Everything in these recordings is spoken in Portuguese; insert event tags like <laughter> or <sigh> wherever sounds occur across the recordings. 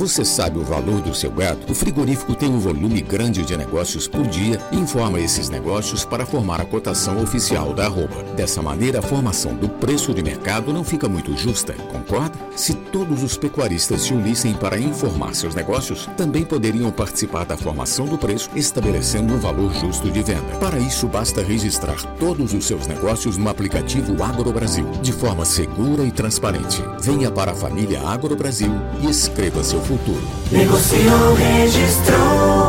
Você sabe o valor do seu gado? O frigorífico tem um volume grande de negócios por dia e informa esses negócios para formar a cotação oficial da arroba. Dessa maneira, a formação do preço de mercado não fica muito justa, concorda? Se todos os pecuaristas se unissem para informar seus negócios, também poderiam participar da formação do preço, estabelecendo um valor justo de venda. Para isso, basta registrar todos os seus negócios no aplicativo Agro Brasil, de forma segura e transparente. Venha para a família Agro Brasil e escreva seu futuro. Negociou, registrou.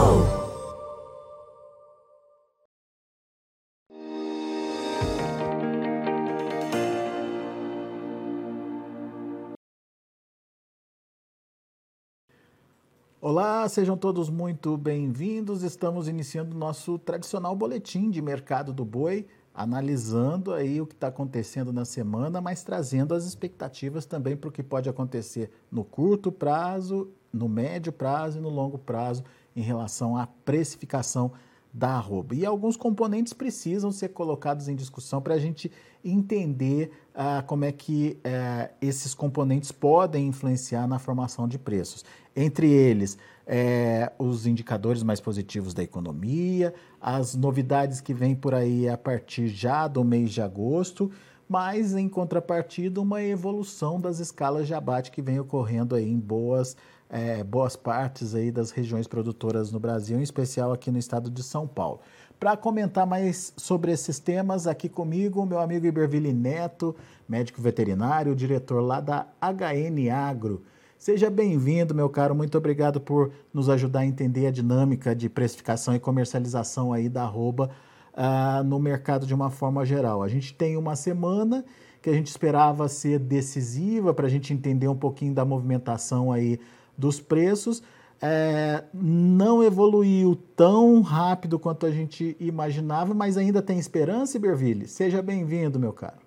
Olá, sejam todos muito bem-vindos. Estamos iniciando nosso tradicional boletim de mercado do boi, analisando aí o que está acontecendo na semana, mas trazendo as expectativas também para o que pode acontecer no curto prazo, no médio prazo e no longo prazo em relação à precificação da arroba. E alguns componentes precisam ser colocados em discussão para a gente entender ah, como é que eh, esses componentes podem influenciar na formação de preços. Entre eles, eh, os indicadores mais positivos da economia, as novidades que vêm por aí a partir já do mês de agosto, mas em contrapartida uma evolução das escalas de abate que vem ocorrendo aí em boas é, boas partes aí das regiões produtoras no Brasil, em especial aqui no estado de São Paulo. Para comentar mais sobre esses temas, aqui comigo, meu amigo Iberville Neto, médico veterinário, diretor lá da HN Agro. Seja bem-vindo, meu caro. Muito obrigado por nos ajudar a entender a dinâmica de precificação e comercialização aí da arroba uh, no mercado de uma forma geral. A gente tem uma semana que a gente esperava ser decisiva para a gente entender um pouquinho da movimentação aí dos preços é, não evoluiu tão rápido quanto a gente imaginava, mas ainda tem esperança, Iberville? Seja bem-vindo, meu caro.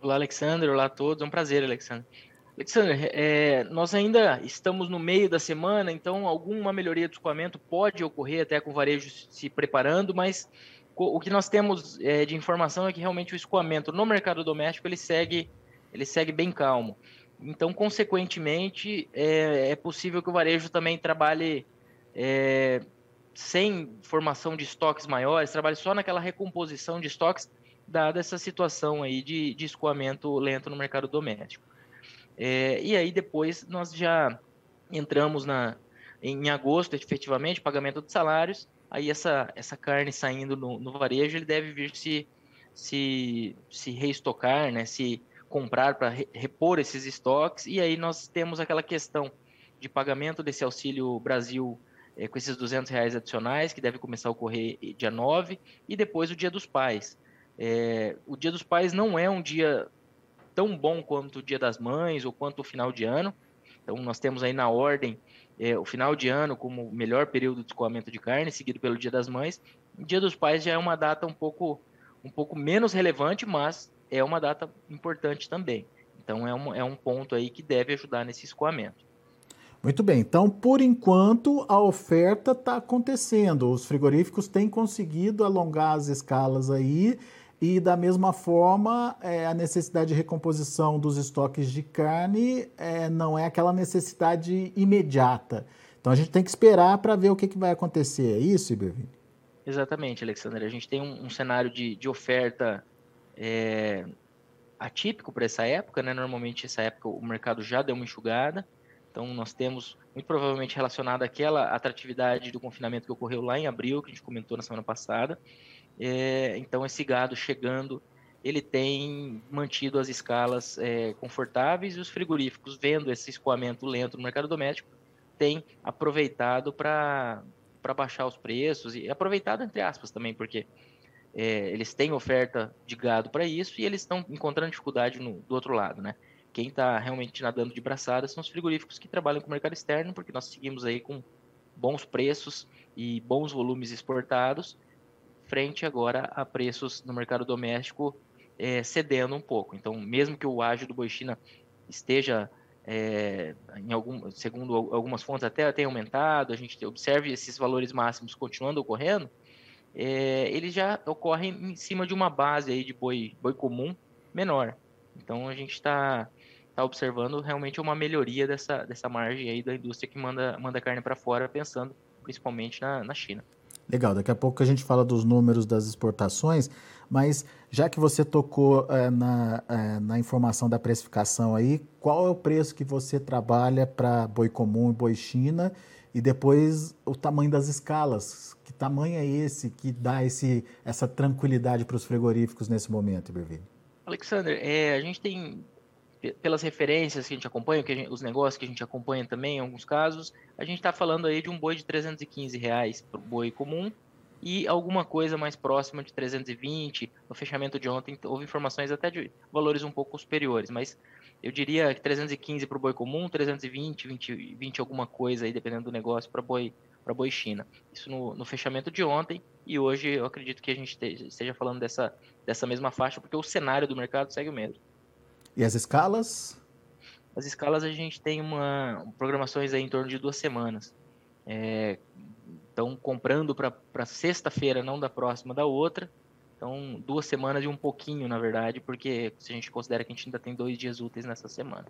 Olá, Alexandre. Olá a todos. É um prazer, Alexandre. Alexandre, é, nós ainda estamos no meio da semana, então alguma melhoria do escoamento pode ocorrer até com o varejo se preparando, mas o que nós temos é, de informação é que realmente o escoamento no mercado doméstico ele segue, ele segue bem calmo. Então, consequentemente, é, é possível que o varejo também trabalhe é, sem formação de estoques maiores, trabalhe só naquela recomposição de estoques, dada essa situação aí de, de escoamento lento no mercado doméstico. É, e aí depois nós já entramos na, em agosto, efetivamente, pagamento de salários, aí essa, essa carne saindo no, no varejo, ele deve vir se, se, se reestocar, né, se comprar para repor esses estoques, e aí nós temos aquela questão de pagamento desse auxílio Brasil é, com esses 200 reais adicionais, que deve começar a ocorrer dia 9, e depois o Dia dos Pais. É, o Dia dos Pais não é um dia tão bom quanto o Dia das Mães ou quanto o final de ano, então nós temos aí na ordem é, o final de ano como melhor período de escoamento de carne, seguido pelo Dia das Mães. O Dia dos Pais já é uma data um pouco, um pouco menos relevante, mas é uma data importante também. Então é um, é um ponto aí que deve ajudar nesse escoamento. Muito bem, então por enquanto a oferta está acontecendo. Os frigoríficos têm conseguido alongar as escalas aí e da mesma forma é, a necessidade de recomposição dos estoques de carne é, não é aquela necessidade imediata. Então a gente tem que esperar para ver o que, que vai acontecer. É isso, Ibervini? Exatamente, Alexandre. A gente tem um, um cenário de, de oferta é, atípico para essa época, né? Normalmente essa época o mercado já deu uma enxugada, então nós temos muito provavelmente relacionado àquela atratividade do confinamento que ocorreu lá em abril, que a gente comentou na semana passada. É, então esse gado chegando, ele tem mantido as escalas é, confortáveis e os frigoríficos vendo esse escoamento lento no mercado doméstico têm aproveitado para baixar os preços e aproveitado entre aspas também porque é, eles têm oferta de gado para isso e eles estão encontrando dificuldade no, do outro lado, né? Quem está realmente nadando de braçada são os frigoríficos que trabalham com o mercado externo, porque nós seguimos aí com bons preços e bons volumes exportados, frente agora a preços no mercado doméstico é, cedendo um pouco. Então, mesmo que o ágio do boi China esteja é, em algum, segundo algumas fontes até tenha aumentado, a gente observe esses valores máximos continuando ocorrendo, é, eles já ocorrem em cima de uma base aí de boi, boi comum menor. Então a gente está está observando realmente uma melhoria dessa, dessa margem aí da indústria que manda, manda carne para fora, pensando principalmente na, na China. Legal, daqui a pouco a gente fala dos números das exportações, mas já que você tocou é, na, é, na informação da precificação aí, qual é o preço que você trabalha para boi comum e boi China? E depois o tamanho das escalas. Que tamanho é esse que dá esse, essa tranquilidade para os frigoríficos nesse momento, Iberville? Alexander, é, a gente tem pelas referências que a gente acompanha, que gente, os negócios que a gente acompanha também, em alguns casos, a gente está falando aí de um boi de 315 reais para o boi comum e alguma coisa mais próxima de 320. No fechamento de ontem houve informações até de valores um pouco superiores, mas eu diria que 315 para o boi comum, 320, 20, 20 alguma coisa aí, dependendo do negócio, para boi para boi China. Isso no, no, fechamento de ontem e hoje eu acredito que a gente esteja falando dessa, dessa mesma faixa, porque o cenário do mercado segue o mesmo. E as escalas? As escalas a gente tem uma programações aí em torno de duas semanas. Estão é, comprando para sexta-feira, não da próxima, da outra. Então, duas semanas e um pouquinho, na verdade, porque se a gente considera que a gente ainda tem dois dias úteis nessa semana.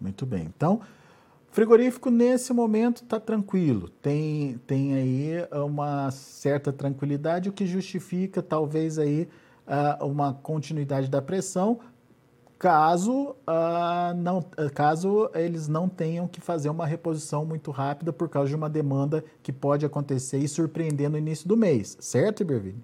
Muito bem. Então, frigorífico nesse momento está tranquilo. Tem, tem aí uma certa tranquilidade, o que justifica talvez aí uh, uma continuidade da pressão, caso, uh, não, caso eles não tenham que fazer uma reposição muito rápida por causa de uma demanda que pode acontecer e surpreender no início do mês, certo, Iberville?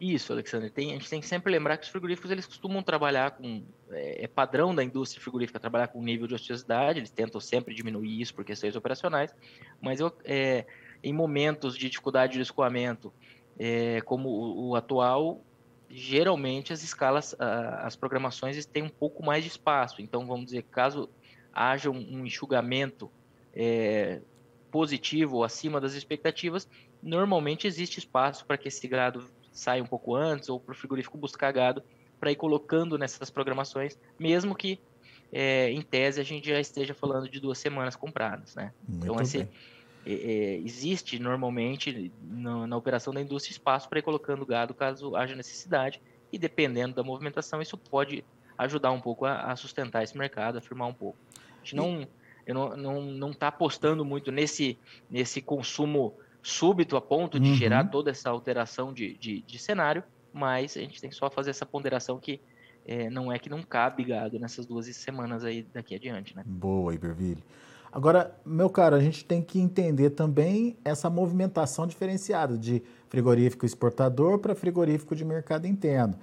Isso, Alexandre. Tem, a gente tem que sempre lembrar que os frigoríficos eles costumam trabalhar com. É, é, padrão da indústria frigorífica trabalhar com nível de ociosidade, eles tentam sempre diminuir isso por questões operacionais, mas eu, é, em momentos de dificuldade de escoamento, é, como o, o atual, geralmente as escalas, as programações têm um pouco mais de espaço. Então, vamos dizer, caso haja um, enxugamento é, positivo ou acima das expectativas, normalmente existe espaço para que esse grado saia um pouco antes ou para o frigorífico buscar gado para ir colocando nessas programações, mesmo que é, em tese a gente já esteja falando de duas semanas compradas, né? Muito então esse, é, existe normalmente na, na, operação da indústria espaço para ir colocando gado caso haja necessidade e dependendo da movimentação isso pode ajudar um pouco a, a sustentar esse mercado, a firmar um pouco. A gente não eu não não não está apostando muito nesse nesse consumo súbito a ponto de uhum. gerar toda essa alteração de, de, de, cenário, mas a gente tem só fazer essa ponderação que é, não é que não cabe gado nessas duas semanas aí daqui adiante, né? Boa, Iberville. Agora, meu caro, a gente tem que entender também essa movimentação diferenciada de frigorífico exportador para frigorífico de mercado interno.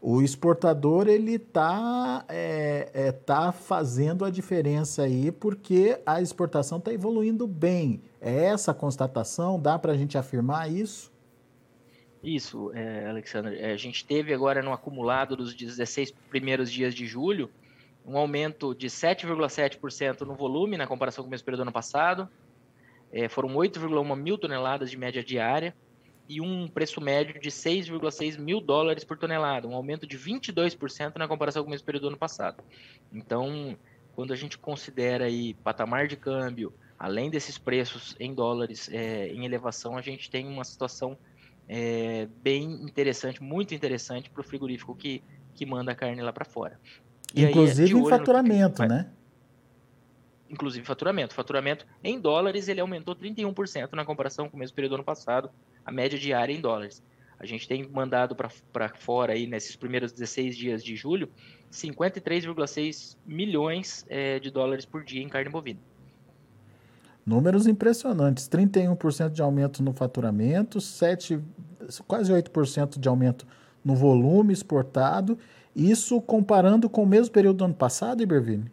O exportador ele está é, é, tá fazendo a diferença aí porque a exportação está evoluindo bem. É essa a constatação? Dá para a gente afirmar isso? Isso, é, Alexandre. É, a gente teve agora no acumulado dos 16 primeiros dias de julho um aumento de 7,7% no volume na comparação com o mesmo período do ano passado. É, foram 8,1 mil toneladas de média diária e um preço médio de 6,6 mil dólares por tonelada, um aumento de 22% na comparação com o mesmo período do ano passado. Então, quando a gente considera aí patamar de câmbio, além desses preços em dólares é, em elevação, a gente tem uma situação é, bem interessante, muito interessante para o frigorífico que, que manda a carne lá para fora. E Inclusive em faturamento, né? Inclusive faturamento. Faturamento em dólares ele aumentou 31% na comparação com o mesmo período do ano passado, a média diária em dólares. A gente tem mandado para fora aí nesses primeiros 16 dias de julho 53,6 milhões é, de dólares por dia em carne bovina. Números impressionantes, 31% de aumento no faturamento, 7, quase 8% de aumento no volume exportado isso comparando com o mesmo período do ano passado, Ibervini?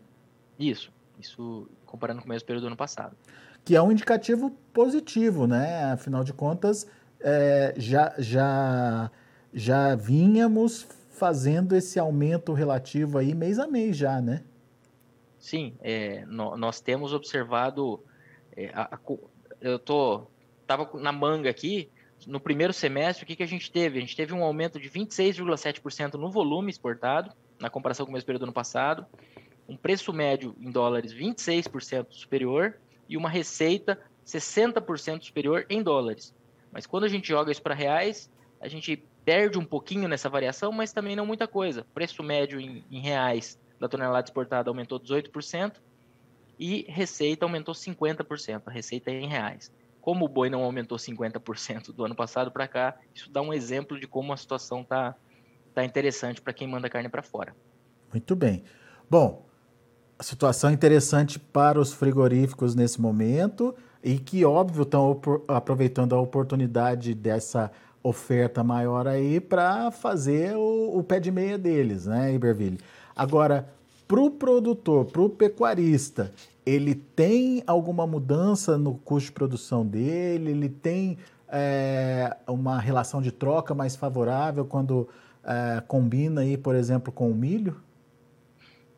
Isso, isso comparando com o mesmo período do ano passado. Que é um indicativo positivo, né? Afinal de contas, é, já, já, já vínhamos fazendo esse aumento relativo aí mês a mês já, né? Sim, é, no, nós temos observado, é, a, a, eu tô, tava na manga aqui, no primeiro semestre, o que, que a gente teve? A gente teve um aumento de 26,7% no volume exportado, na comparação com o mesmo período do ano passado, um preço médio em dólares 26% superior e uma receita 60% superior em dólares. Mas quando a gente joga isso para reais, a gente perde um pouquinho nessa variação, mas também não muita coisa. Preço médio em, em reais da tonelada exportada aumentou 18% e receita aumentou 50%, a receita é em reais. Como o boi não aumentou 50% do ano passado para cá, isso dá um exemplo de como a situação está tá interessante para quem manda carne para fora. Muito bem. Bom, a situação interessante para os frigoríficos nesse momento e que, óbvio, estão aproveitando a oportunidade dessa oferta maior aí para fazer o, o, pé de meia deles, né, Iberville? Agora, para o produtor, para o pecuarista, ele tem alguma mudança no custo de produção dele? Ele tem é, uma relação de troca mais favorável quando é, combina aí, por exemplo, com o milho?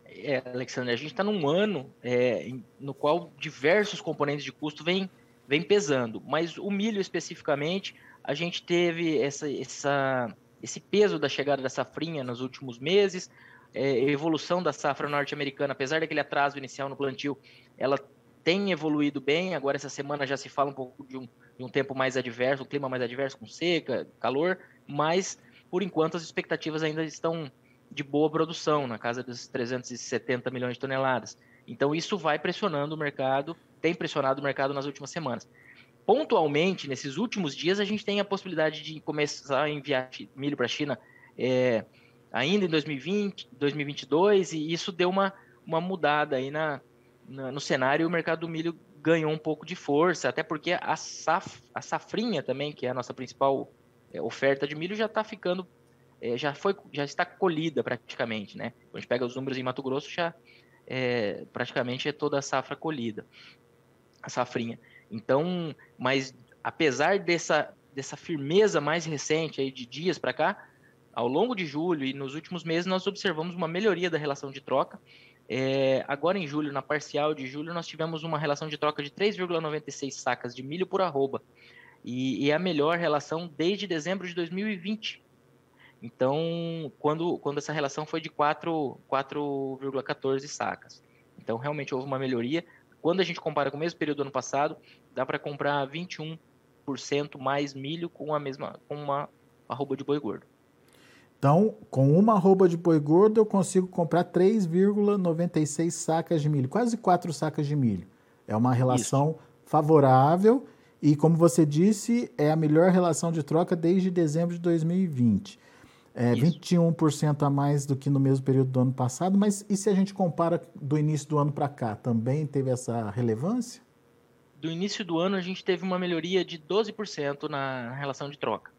É, Alexandre, a gente está num ano é, no qual diversos componentes de custo vêm vem pesando, mas o milho especificamente, a gente teve essa, essa, esse peso da chegada da safrinha nos últimos meses, é, evolução da safra norte-americana, apesar daquele atraso inicial no plantio, ela tem evoluído bem. Agora, essa semana já se fala um pouco de um, de um tempo mais adverso, um clima mais adverso, com seca, calor, mas por enquanto as expectativas ainda estão de boa produção, na casa dos 370 milhões de toneladas. Então, isso vai pressionando o mercado, tem pressionado o mercado nas últimas semanas. Pontualmente, nesses últimos dias, a gente tem a possibilidade de começar a enviar milho para a China. É, ainda em 2020, 2022, e isso deu uma, uma mudada aí na, na, no cenário e o mercado do milho ganhou um pouco de força, até porque a, saf, a safrinha também, que é a nossa principal é, oferta de milho, já está ficando, é, já foi, já está colhida praticamente, né? Quando a gente pega os números em Mato Grosso, já é, praticamente é toda a safra colhida, a safrinha. Então, mas apesar dessa, dessa firmeza mais recente aí de dias para cá, ao longo de julho e nos últimos meses, nós observamos uma melhoria da relação de troca. É, agora em julho, na parcial de julho, nós tivemos uma relação de troca de 3,96 sacas de milho por arroba. E, e é a melhor relação desde dezembro de 2020. Então, quando, quando essa relação foi de 4,14 sacas. Então, realmente houve uma melhoria. Quando a gente compara com o mesmo período do ano passado, dá para comprar 21% mais milho com a mesma com uma arroba de boi gordo. Então, com uma arroba de boi gordo, eu consigo comprar 3,96 sacas de milho, quase 4 sacas de milho. É uma relação Isso. favorável e, como você disse, é a melhor relação de troca desde dezembro de 2020. É Isso. 21% a mais do que no mesmo período do ano passado, mas e se a gente compara do início do ano para cá, também teve essa relevância? Do início do ano, a gente teve uma melhoria de 12% na relação de troca.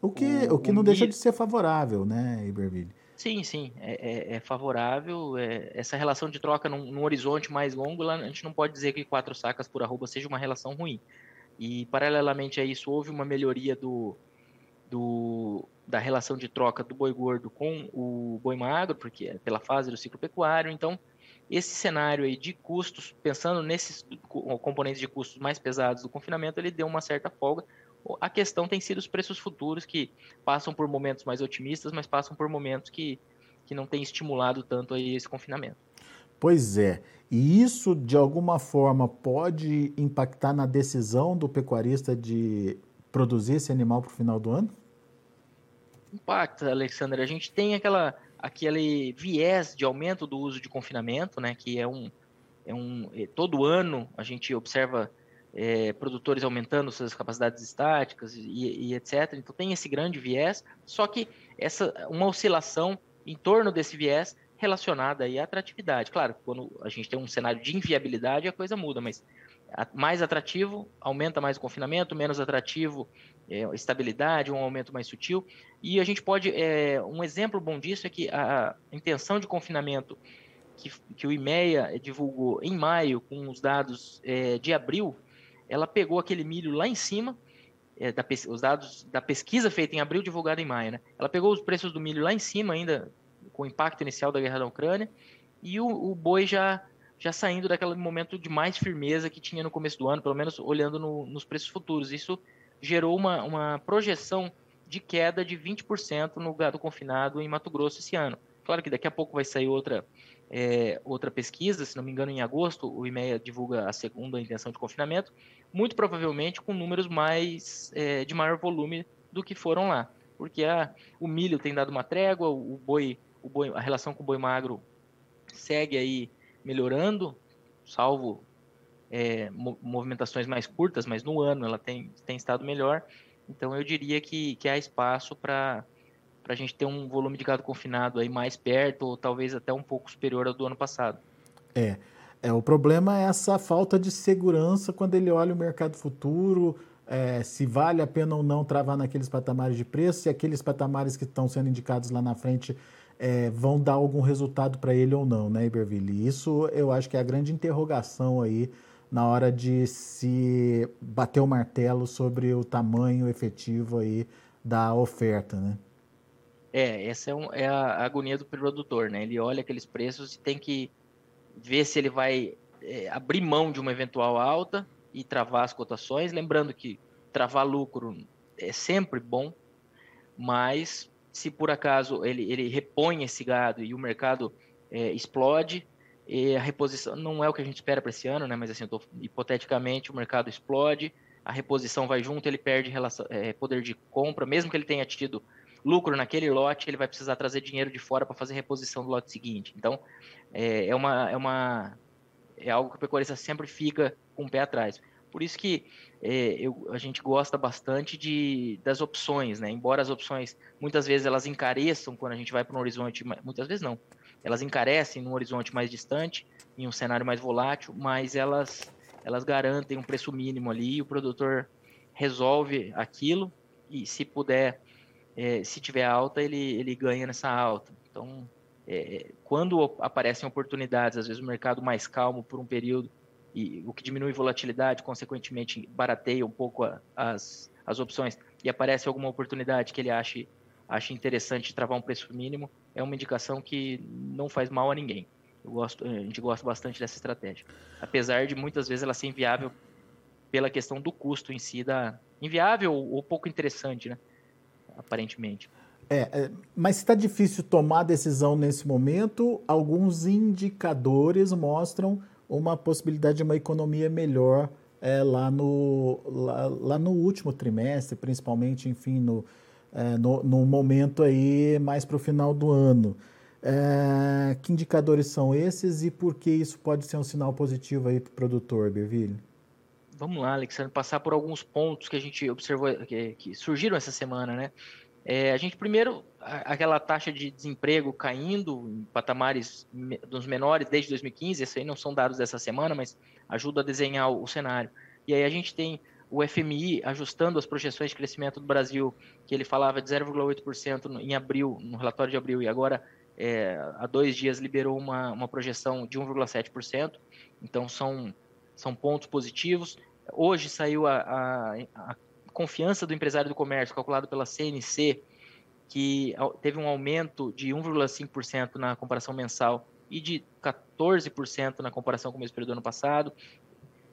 O que, o, o que não deixa de ser favorável, né, Iberville? Sim, sim, é, é, é favorável. É, essa relação de troca num, num, horizonte mais longo, lá, a gente não pode dizer que quatro sacas por arroba seja uma relação ruim. E, paralelamente a isso, houve uma melhoria do, do, da relação de troca do boi gordo com o boi magro, porque é pela fase do ciclo pecuário. Então, esse cenário aí de custos, pensando nesses componentes de custos mais pesados do confinamento, ele deu uma certa folga, a questão tem sido os preços futuros, que passam por momentos mais otimistas, mas passam por momentos que, que não têm estimulado tanto aí esse confinamento. Pois é. E isso, de alguma forma, pode impactar na decisão do pecuarista de produzir esse animal para o final do ano? Impacta, Alexandre. A gente tem aquela, aquele viés de aumento do uso de confinamento, né? Que é um, é um é, todo ano a gente observa é, produtores aumentando suas capacidades estáticas e, e, etc. Então tem esse grande viés, só que essa uma oscilação em torno desse viés relacionada aí à atratividade. Claro, quando a gente tem um cenário de inviabilidade, a coisa muda, mas mais atrativo aumenta mais o confinamento, menos atrativo é, estabilidade, um aumento mais sutil. E a gente pode, é, um exemplo bom disso é que a intenção de confinamento que, que o IMEA divulgou em maio com os dados é, de abril ela pegou aquele milho lá em cima, é, da, os dados da pesquisa feita em abril, divulgada em maio, né? Ela pegou os preços do milho lá em cima ainda, com o impacto inicial da guerra da Ucrânia, e o, o boi já, já saindo daquele momento de mais firmeza que tinha no começo do ano, pelo menos olhando no, nos preços futuros. Isso gerou uma, uma projeção de queda de 20% no gado confinado em Mato Grosso esse ano. Claro que daqui a pouco vai sair outra é, outra pesquisa, se não me engano, em agosto, o IMEA divulga a segunda intenção de confinamento, muito provavelmente com números mais é, de maior volume do que foram lá, porque a, o milho tem dado uma trégua, o boi, o boi, a relação com o boi magro segue aí melhorando, salvo é, movimentações mais curtas, mas no ano ela tem, tem estado melhor. Então eu diria que, que há espaço para a gente ter um volume de gado confinado aí mais perto, ou talvez até um pouco superior ao do ano passado. É. É, o problema é essa falta de segurança quando ele olha o mercado futuro, é, se vale a pena ou não travar naqueles patamares de preço, se aqueles patamares que estão sendo indicados lá na frente é, vão dar algum resultado para ele ou não, né, Iberville? Isso eu acho que é a grande interrogação aí na hora de se bater o martelo sobre o tamanho efetivo aí da oferta, né? É, essa é, um, é a agonia do produtor, né? Ele olha aqueles preços e tem que ver se ele vai é, abrir mão de uma eventual alta e travar as cotações. Lembrando que travar lucro é sempre bom, mas se por acaso ele, ele repõe esse gado e o mercado é, explode, a reposição não é o que a gente espera para esse ano, né? Mas assim, tô, hipoteticamente o mercado explode, a reposição vai junto, ele perde relação, é, poder de compra, mesmo que ele tenha tido lucro naquele lote, ele vai precisar trazer dinheiro de fora para fazer reposição do lote seguinte. Então, é, é, uma, é, uma, é algo que o pecuarista sempre fica com o pé atrás. Por isso que é, eu, a gente gosta bastante de, das opções, né? Embora as opções muitas vezes elas encareçam quando a gente vai para um horizonte, muitas vezes não, elas encarecem num horizonte mais distante, em um cenário mais volátil, mas elas elas garantem um preço mínimo ali e o produtor resolve aquilo e se puder, é, se tiver alta, ele, ele ganha nessa alta. Então, é, quando aparecem oportunidades, às vezes o mercado mais calmo por um período, e o que diminui volatilidade, consequentemente barateia um pouco a, as, as opções, e aparece alguma oportunidade que ele ache, ache interessante travar um preço mínimo, é uma indicação que não faz mal a ninguém. Eu gosto, a gente gosta bastante dessa estratégia. Apesar de muitas vezes ela ser inviável pela questão do custo em si, da inviável ou pouco interessante, né? Aparentemente. É, é mas está difícil tomar decisão nesse momento. Alguns indicadores mostram uma possibilidade de uma economia melhor é, lá, no, lá, lá, no último trimestre, principalmente, enfim, no, é, no, no, momento aí mais para o final do ano. É, que indicadores são esses e por que isso pode ser um sinal positivo aí para o produtor, Berville? Vamos lá, Alexandre, passar por alguns pontos que a gente observou, que, que surgiram essa semana, né? É, a gente primeiro, aquela taxa de desemprego caindo em patamares dos menores desde 2015, esses aí não são dados dessa semana, mas ajuda a desenhar o, o cenário. E aí a gente tem o FMI ajustando as projeções de crescimento do Brasil, que ele falava de 0,8% em abril, no relatório de abril, e agora é, há dois dias liberou uma, uma projeção de 1,7%. Então são, são pontos positivos. Hoje saiu a, a, a confiança do empresário do comércio, calculado pela CNC, que teve um aumento de 1,5% na comparação mensal e de 14% na comparação com o mesmo período do ano passado.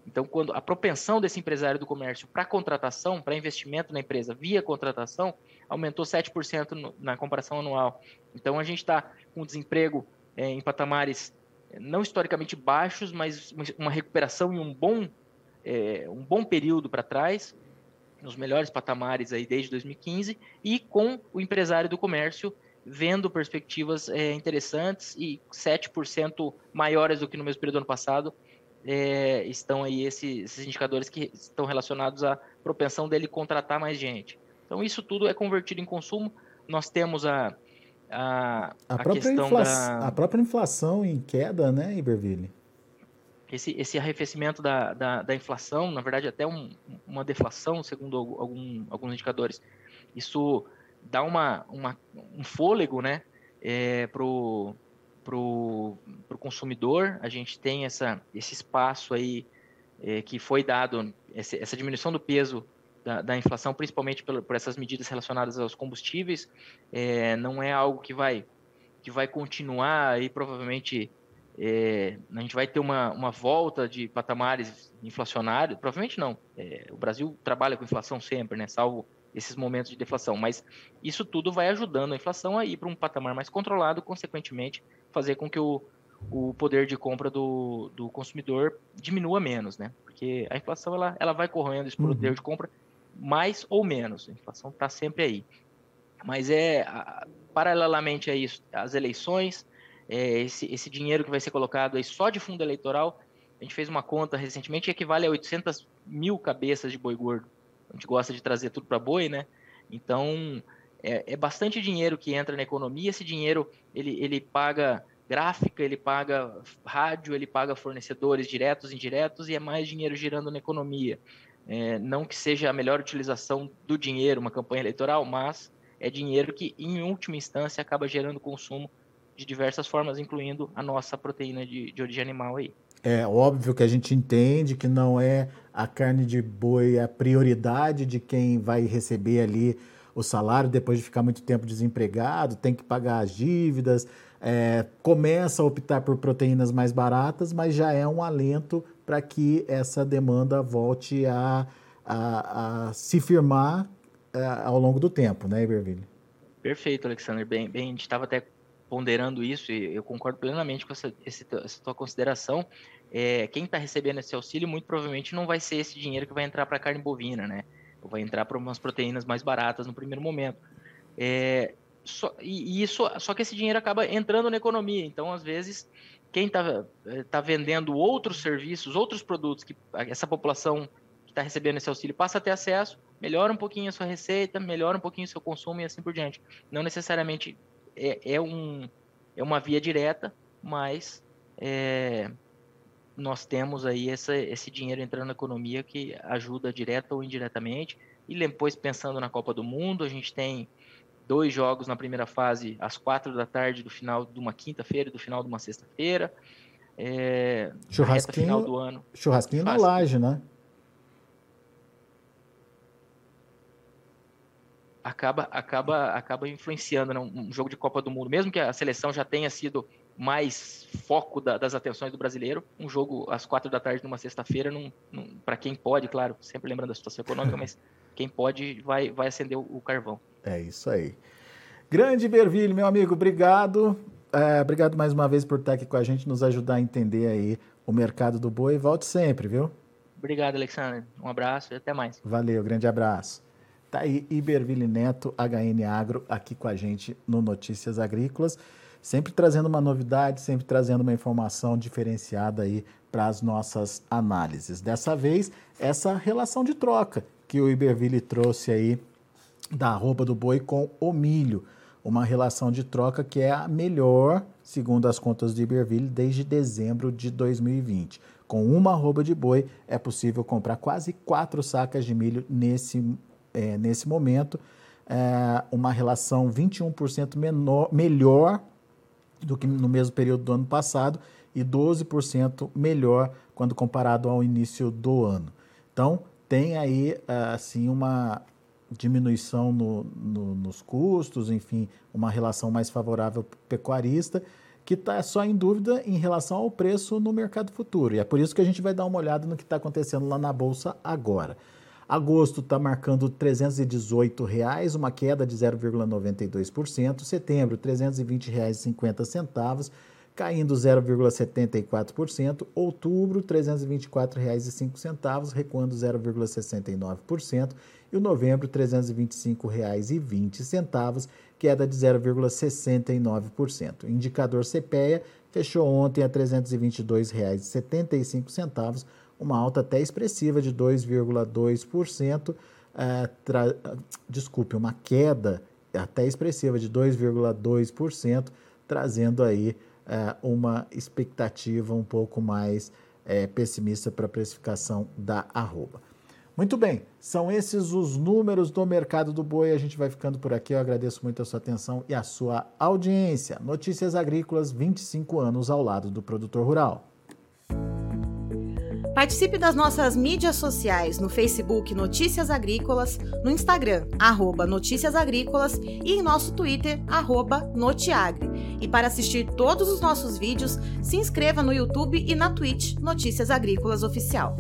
Então, quando a propensão desse empresário do comércio para contratação, para investimento na empresa via contratação, aumentou 7% no, na comparação anual. Então, a gente está com desemprego é, em patamares não historicamente baixos, mas uma recuperação em um bom, é, um bom período para trás, nos melhores patamares aí desde 2015, e com o empresário do comércio vendo perspectivas é, interessantes e 7% maiores do que no mesmo período do ano passado, é, estão aí esses, esses, indicadores que estão relacionados à propensão dele contratar mais gente. Então, isso tudo é convertido em consumo. Nós temos a, a, a, a questão da... A própria inflação em queda, né, Iberville? Esse, esse arrefecimento da, da, da inflação, na verdade, até um, uma deflação, segundo algum, alguns indicadores. Isso dá uma, uma, um fôlego né, é, para o para o consumidor, a gente tem essa, esse espaço aí é, que foi dado, essa diminuição do peso da, da inflação, principalmente por, por, essas medidas relacionadas aos combustíveis, é, não é algo que vai, que vai continuar e provavelmente é, a gente vai ter uma, uma volta de patamares inflacionários, provavelmente não. É, o Brasil trabalha com inflação sempre, né, salvo esses momentos de deflação, mas isso tudo vai ajudando a inflação a ir para um patamar mais controlado, consequentemente fazer com que o, o poder de compra do, do consumidor diminua menos, né? Porque a inflação ela, ela vai corroendo esse poder uhum. de compra mais ou menos. A inflação está sempre aí. Mas é paralelamente a isso, as eleições, é, esse, esse dinheiro que vai ser colocado aí só de fundo eleitoral, a gente fez uma conta recentemente, equivale a 800 mil cabeças de boi gordo. A gente gosta de trazer tudo para boi, né? Então, é, é, bastante dinheiro que entra na economia. Esse dinheiro, ele, ele paga gráfica, ele paga rádio, ele paga fornecedores diretos e indiretos, e é mais dinheiro girando na economia. É, não que seja a melhor utilização do dinheiro, uma campanha eleitoral, mas é dinheiro que, em última instância, acaba gerando consumo de diversas formas, incluindo a nossa proteína de, de origem animal aí. É óbvio que a gente entende que não é a carne de boi a prioridade de quem vai receber ali o salário depois de ficar muito tempo desempregado, tem que pagar as dívidas, é, começa a optar por proteínas mais baratas, mas já é um alento para que essa demanda volte a, a, a se firmar é, ao longo do tempo, né, Iberville? Perfeito, Alexander. Bem, bem a gente estava até ponderando isso e eu concordo plenamente com essa, essa tua consideração. É, quem está recebendo esse auxílio muito provavelmente não vai ser esse dinheiro que vai entrar para a carne bovina, né? Vai entrar para umas proteínas mais baratas no primeiro momento. É, só, e, e, isso, só que esse dinheiro acaba entrando na economia. Então, às vezes, quem está tá vendendo outros serviços, outros produtos que essa população que está recebendo esse auxílio passa a ter acesso, melhora um pouquinho a sua receita, melhora um pouquinho o seu consumo e assim por diante. Não necessariamente é, é, um, é uma via direta, mas é, nós temos aí essa, esse dinheiro entrando na economia que ajuda direta ou indiretamente. E depois, pensando na Copa do Mundo, a gente tem dois jogos na primeira fase às quatro da tarde do final de uma quinta-feira e do final de uma sexta-feira. É, churrasquinho, final do ano. Churrasquinho na laje, né? acaba acaba acaba influenciando né? um jogo de Copa do Mundo, mesmo que a seleção já tenha sido mais foco da, das atenções do brasileiro, um jogo às quatro da tarde numa sexta-feira, para quem pode, claro, sempre lembrando da situação econômica, <laughs> mas quem pode vai vai acender o, o carvão. É isso aí. Grande Bervilho, meu amigo, obrigado. É, obrigado mais uma vez por estar aqui com a gente, nos ajudar a entender aí o mercado do boi. Volte sempre, viu? Obrigado, Alexandre. Um abraço e até mais. Valeu, grande abraço. Tá aí Iberville Neto, HN Agro, aqui com a gente no Notícias Agrícolas, sempre trazendo uma novidade, sempre trazendo uma informação diferenciada aí para as nossas análises. Dessa vez, essa relação de troca que o Iberville trouxe aí da arroba do boi com o milho. Uma relação de troca que é a melhor, segundo as contas de Iberville, desde dezembro de 2020. Com uma arroba de boi, é possível comprar quase quatro sacas de milho nesse é, nesse momento, é, uma relação 21% menor, melhor do que no mesmo período do ano passado e 12% melhor quando comparado ao início do ano. Então, tem aí assim uma diminuição no, no, nos custos, enfim, uma relação mais favorável para o pecuarista, que está só em dúvida em relação ao preço no mercado futuro. E é por isso que a gente vai dar uma olhada no que está acontecendo lá na Bolsa agora. Agosto está marcando 318 reais, uma queda de 0,92%. Setembro, R$ 320,50, caindo 0,74%. Outubro, R$ 324,05, recuando 0,69%. E o novembro, R$ 325,20, queda de 0,69%. O indicador CPEA fechou ontem a R$ 322,75 uma alta até expressiva de 2,2%, é, desculpe, uma queda até expressiva de 2,2%, trazendo aí é, uma expectativa um pouco mais é, pessimista para a precificação da arroba. Muito bem, são esses os números do mercado do boi. A gente vai ficando por aqui. Eu agradeço muito a sua atenção e a sua audiência. Notícias Agrícolas, 25 anos ao lado do produtor rural. Participe das nossas mídias sociais no Facebook Notícias Agrícolas, no Instagram, arroba Notícias Agrícolas e em nosso Twitter, arroba Notiagre. E para assistir todos os nossos vídeos, se inscreva no YouTube e na Twitch Notícias Agrícolas Oficial.